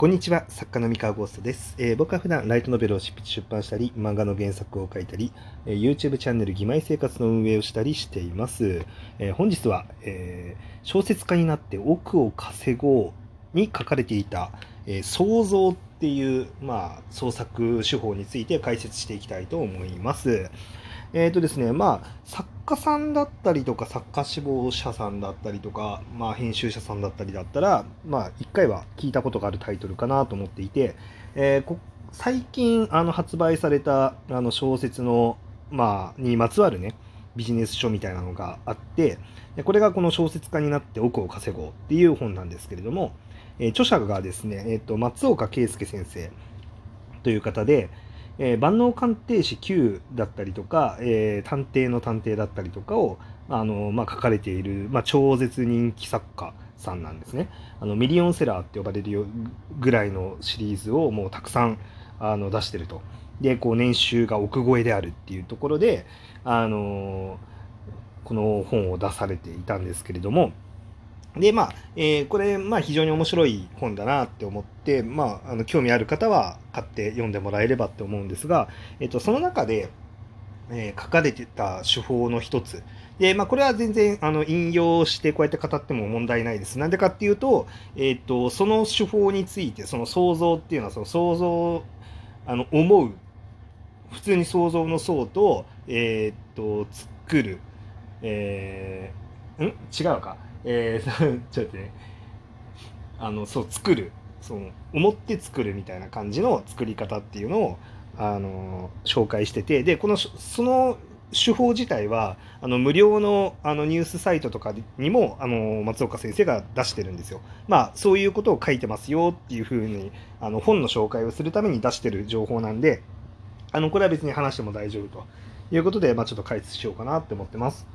こんにちは、作家の三河ゴーストです、えー僕は普段ライトノベルを出版したり、漫画の原作を書いたり、えー YouTube チャンネル義妹生活の運営をしたりしています。えー本日は、えー小説家になって億を稼ごうに書かれていた、えー創造っていう、まあ、創作手法について解説していきたいと思います。えーとですね、まあ、家さんだったりとか、作家志望者さんだったりとか、まあ、編集者さんだったりだったら、まあ、一回は聞いたことがあるタイトルかなと思っていて、えー最近あの発売されたあの小説の、まあ、にまつわるね、ビジネス書みたいなのがあって、でこれがこの小説家になって億を稼ごうっていう本なんですけれども、えー著者がですね、えーと松岡圭介先生という方で、えー万能鑑定士 Q だったりとか、えー探偵の探偵だったりとかをあの、まあ、書かれている、まあ、超絶人気作家さんなんですね。あのミリオンセラーって呼ばれるぐらいのシリーズをもうたくさんあの出してると。でこう年収が億超えであるっていうところで、あのこの本を出されていたんですけれども、でまあ、えーこれ、まあ、非常に面白い本だなって思って、まあ、あの興味ある方は買って読んでもらえればって思うんですが、えっと、その中で、えー書かれてた手法の一つ。で、まあ、これは全然あの引用してこうやって語っても問題ないです。なんでかっていうと、えっとその手法についてその想像っていうのはその想像あの思う普通に想像の想と,、えっと作る、えーん？違うか、えー ちょっとねあのそう作るその思って作るみたいな感じの作り方っていうのをあの紹介しててでこのその手法自体はあの無料のあのニュースサイトとかにもあの松岡先生が出してるんですよ。まあそういうことを書いてますよっていうふうにあの本の紹介をするために出してる情報なんであのこれは別に話しても大丈夫ということで、まあ、ちょっと解説しようかなって思ってます。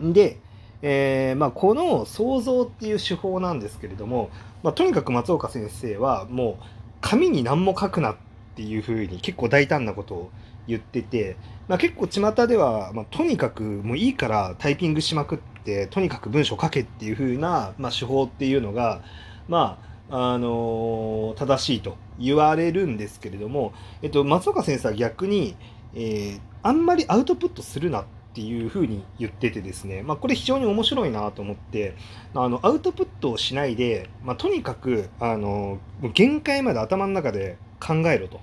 で、えーまあ、この想像っていう手法なんですけれども、まあ、とにかく松岡先生はもう紙に何も書くなっていうふうに結構大胆なことを言ってて、まあ、結構巷では、まあ、とにかくもういいからタイピングしまくってとにかく文章書けっていうふうな、まあ、手法っていうのがまああの正しいと言われるんですけれども、えっと、松岡先生は逆に、えーあんまりアウトプットするなっていうふうに言っててですね、まあ、これ非常に面白いなと思ってあのアウトプットをしないで、まあ、とにかくあの限界まで頭の中で考えろと、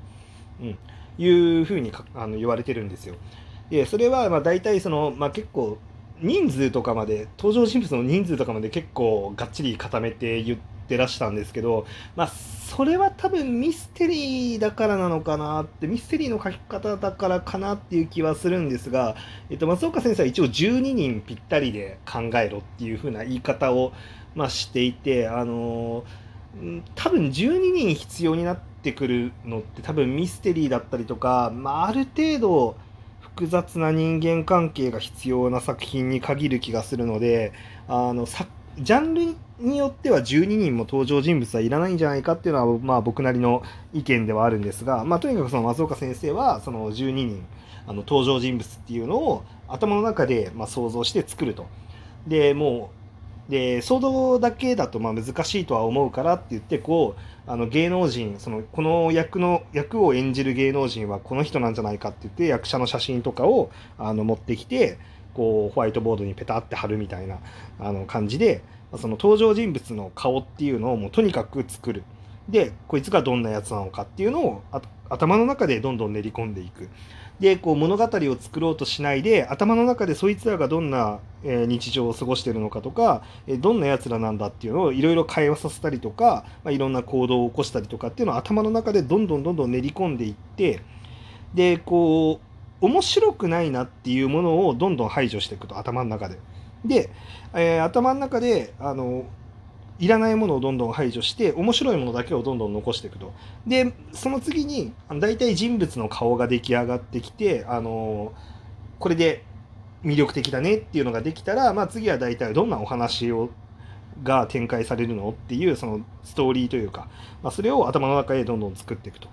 うん、いうふうにかあの言われてるんですよ。でそれはまあ大体その、まあ、結構人数とかまで登場人物の人数とかまで結構がっちり固めて言ってらしたんですけど、まあ、それは多分ミステリーだからなのかなってミステリーの書き方だからかなっていう気はするんですが、えっと、松岡先生は一応12人ぴったりで考えろっていう風な言い方を、まあ、していて、あの多分12人必要になってくるのって多分ミステリーだったりとか、まあ、ある程度複雑な人間関係が必要な作品に限る気がするのであのさジャンルによっては12人も登場人物はいらないんじゃないかっていうのは、まあ、僕なりの意見ではあるんですが、まあ、とにかくその松岡先生はその12人あの登場人物っていうのを頭の中でま想像して作ると。でもうで騒動だけだとまあ難しいとは思うからって言ってこうあの芸能人そのこの役の役を演じる芸能人はこの人なんじゃないかって言って役者の写真とかをあの持ってきてこうホワイトボードにペタって貼るみたいなあの感じでその登場人物の顔っていうのをもうとにかく作る。でこいつがどんなやつなのかっていうのをあ頭の中でどんどん練り込んでいくでこう物語を作ろうとしないで頭の中でそいつらがどんな、えー日常を過ごしてるのかとか、えーどんなやつらなんだっていうのをいろいろ会話させたりとか、まあ、いろんな行動を起こしたりとかっていうのを頭の中でどんどんどんどん練り込んでいってでこう面白くないなっていうものをどんどん排除していくと頭の中で。で、えー頭の中であのいらないものをどんどん排除して面白いものだけをどんどん残していくと。でその次にあの大体人物の顔が出来上がってきてあのこれで魅力的だねっていうのができたら、まあ、次は大体どんなお話をが展開されるのっていうそのストーリーというか、まあ、それを頭の中でどんどん作っていくと。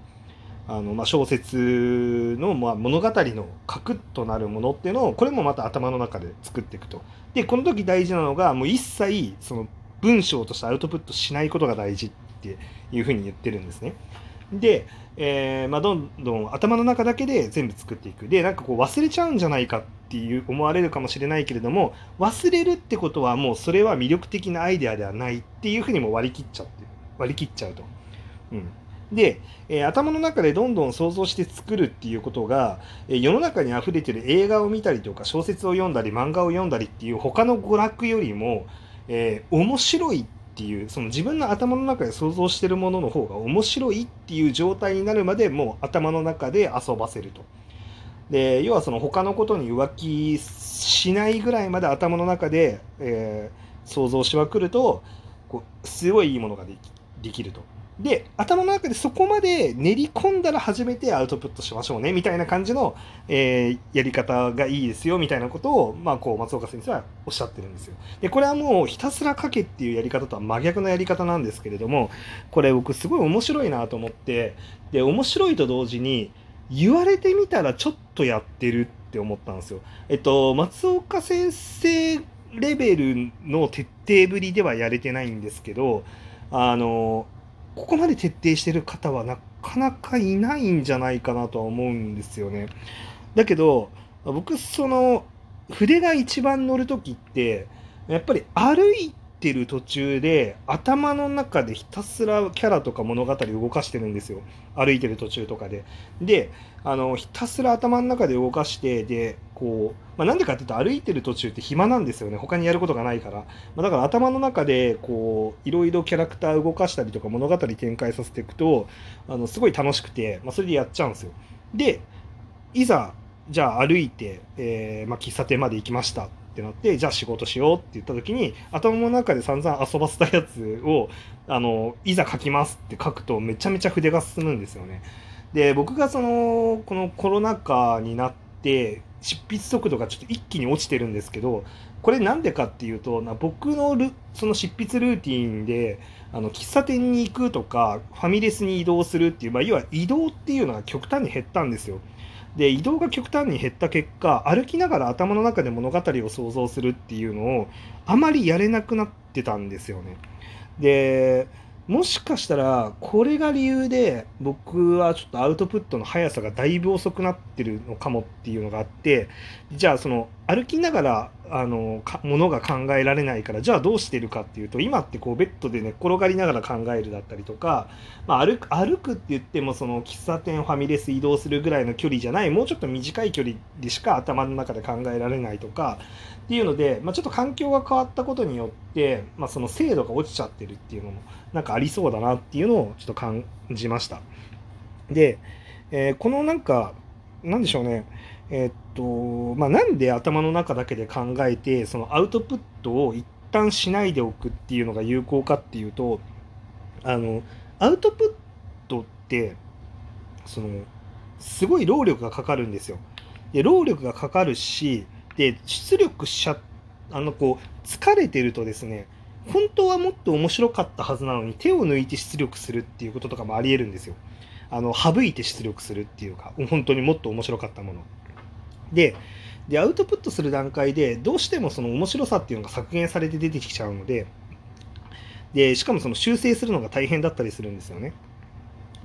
あのまあ、小説のまあ物語の核となるものっていうのをこれもまた頭の中で作っていくと。でこの時大事なのがもう一切その文章としてアウトプットしないことが大事っていうふうに言ってるんですね。で、えー、まあ、どんどん頭の中だけで全部作っていく。で、なんかこう忘れちゃうんじゃないかっていう思われるかもしれないけれども、忘れるってことはもうそれは魅力的なアイデアではないっていうふうにも割り切っちゃって、割り切っちゃうと。うん。で、えー、頭の中でどんどん想像して作るっていうことが、えー、世の中に溢れてる映画を見たりとか小説を読んだり漫画を読んだりっていう他の娯楽よりも、えー、面白いっていうその自分の頭の中で想像してるものの方が面白いっていう状態になるまでもう頭の中で遊ばせると。で要はその他のことに浮気しないぐらいまで頭の中で、えー、想像しまくるとこうすごいいいものができできると。で、頭の中でそこまで練り込んだら初めてアウトプットしましょうね、みたいな感じの、えー、やり方がいいですよ、みたいなことを、まあ、こう、松岡先生はおっしゃってるんですよ。で、これはもうひたすら書けっていうやり方とは真逆のやり方なんですけれども、これ僕すごい面白いなと思って、で、面白いと同時に、言われてみたらちょっとやってるって思ったんですよ。えっと、松岡先生レベルの徹底ぶりではやれてないんですけど、あの、ここまで徹底してる方はなかなかいないんじゃないかなとは思うんですよね。だけど、僕、その、筆が一番乗る時って、やっぱり歩いてる途中で頭の中でひたすらキャラとか物語動かしてるんですよ。歩いてる途中とかで。であのひたすら頭の中で動かしてでこう、まあ、なんでかっていうと歩いてる途中って暇なんですよね。他にやることがないから、まあ、だから頭の中でこういろいろキャラクター動かしたりとか物語展開させていくとあのすごい楽しくて、まあ、それでやっちゃうんですよ。でいざじゃあ歩いて、えーまあ、喫茶店まで行きました。ってなってじゃあ仕事しようって言った時に頭の中で散々遊ばせたやつをあのいざ書きますって書くとめちゃめちゃ筆が進むんですよね。で僕がそのこのコロナ禍になって執筆速度がちょっと一気に落ちてるんですけどこれなんでかっていうと僕のその執筆ルーティンであの喫茶店に行くとかファミレスに移動するっていう、まあ、要は移動っていうのが極端に減ったんですよ。で移動が極端に減った結果歩きながら頭の中で物語を想像するっていうのをあまりやれなくなってたんですよね。でもしかしたらこれが理由で僕はちょっとアウトプットの速さがだいぶ遅くなってるのかもっていうのがあってじゃあその歩きながらあのものが考えられないからじゃあどうしてるかっていうと今ってこうベッドで寝っ転がりながら考えるだったりとか、まあ、歩く歩くって言ってもその喫茶店ファミレス移動するぐらいの距離じゃないもうちょっと短い距離でしか頭の中で考えられないとかっていうので、まあ、ちょっと環境が変わったことによって、まあ、その精度が落ちちゃってるっていうのもなんかありそうだなっていうのをちょっと感じました。で、えー、このなんかなんでしょうねえ、っとまあ、なんで頭の中だけで考えてそのアウトプットを一旦しないでおくっていうのが有効かっていうとあのアウトプットってそのすごい労力がかかるんですよ。で労力がかかるしで出力しちゃあのこう疲れてるとですね本当はもっと面白かったはずなのに手を抜いて出力するっていうこととかもありえるんですよ。あの省いて出力するっていうか本当にもっと面白かったもの。ででアウトプットする段階でどうしてもその面白さっていうのが削減されて出てきちゃうのででしかもその修正するのが大変だったりするんですよね。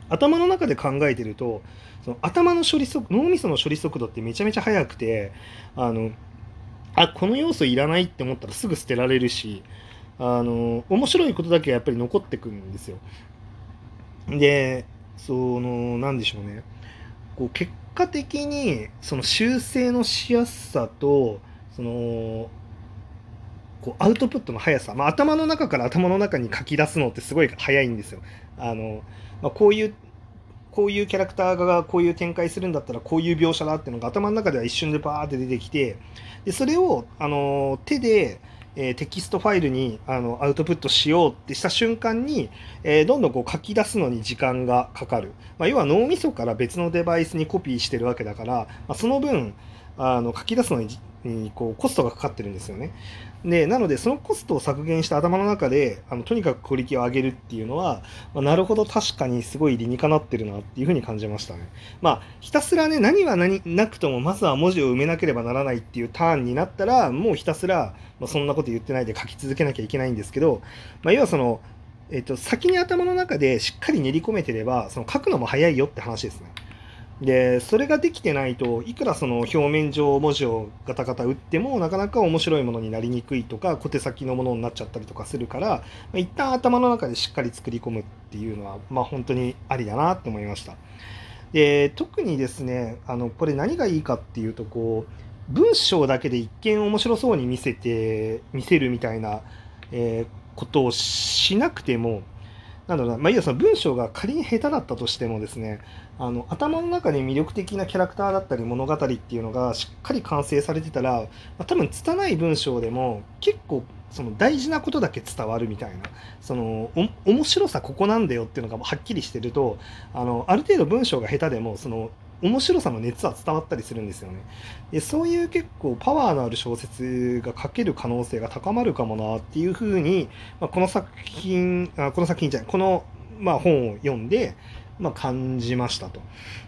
頭の中で考えてるとその頭の処理速脳みその処理速度ってめちゃめちゃ速くてあのあこの要素いらないって思ったらすぐ捨てられるしあの面白いことだけやっぱり残ってくるんですよ。でその何でしょうねこう結果的にその修正のしやすさとそのこうアウトプットの速さ、まあ、頭の中から頭の中に書き出すのってすごい速いんですよ。あのまあ、こういうこういうキャラクターがこういう展開するんだったらこういう描写だっていうのが頭の中では一瞬でバーって出てきてでそれをあの手でえー、テキストファイルにあのアウトプットしようってした瞬間に、えー、どんどんこう書き出すのに時間がかかる、まあ、要は脳みそから別のデバイスにコピーしてるわけだから、まあ、その分あの書き出すのににこうコストがかかってるんですよね。で、なので、そのコストを削減した頭の中で、あのとにかくクオリティを上げるっていうのは、まあ、なるほど確かにすごい理にかなってるなっていうふうに感じましたね。まあ、ひたすらね、何は何なくとも、まずは文字を埋めなければならないっていうターンになったら、もうひたすら、まあ、そんなこと言ってないで書き続けなきゃいけないんですけど、まあ、要はその、えっと、先に頭の中でしっかり練り込めてれば、その書くのも早いよって話ですね。で、それができてないといくらその表面上文字をガタガタ打ってもなかなか面白いものになりにくいとか小手先のものになっちゃったりとかするから、一旦頭の中でしっかり作り込むっていうのは、まあ、本当にありだなって思いました。で特にですねあのこれ何がいいかっていうとこう文章だけで一見面白そうに見せて見せるみたいな、えー、ことをしなくてもなんだろうな、まあ、いいやその文章が仮に下手だったとしてもですねあの頭の中に魅力的なキャラクターだったり物語っていうのがしっかり完成されてたら、まあ、多分拙い文章でも結構その大事なことだけ伝わるみたいなその面白さここなんだよっていうのがはっきりしてるとあのある程度文章が下手でもその面白さの熱は伝わったりするんですよね。でそういう結構パワーのある小説が書ける可能性が高まるかもなっていうふうに、まあ、この作品あこの作品じゃないこの、まあ、本を読んでまあ、感じましたと。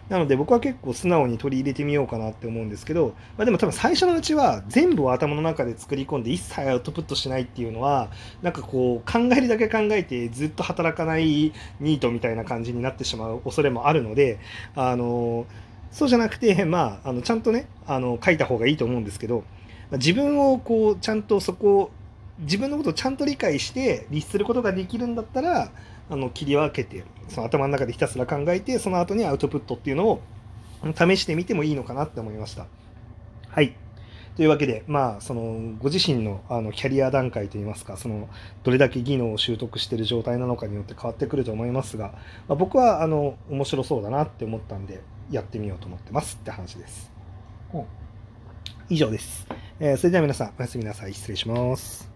なので僕は結構素直に取り入れてみようかなって思うんですけど、まあ、でも多分最初のうちは全部を頭の中で作り込んで一切アウトプットしないっていうのはなんかこう考えるだけ考えてずっと働かないニートみたいな感じになってしまう恐れもあるのであのそうじゃなくて、まあ、あのちゃんとねあの書いた方がいいと思うんですけど自分をこうちゃんとそこ自分のことをちゃんと理解して律することができるんだったらあの切り分けてその頭の中でひたすら考えてその後にアウトプットっていうのを試してみてもいいのかなって思いました。はい。というわけで、まあ、その、ご自身のあのキャリア段階といいますか、その、どれだけ技能を習得している状態なのかによって変わってくると思いますが、まあ、僕は、あの、面白そうだなって思ったんで、やってみようと思ってますって話です。以上です。えー、それでは皆さん、おやすみなさい。失礼します。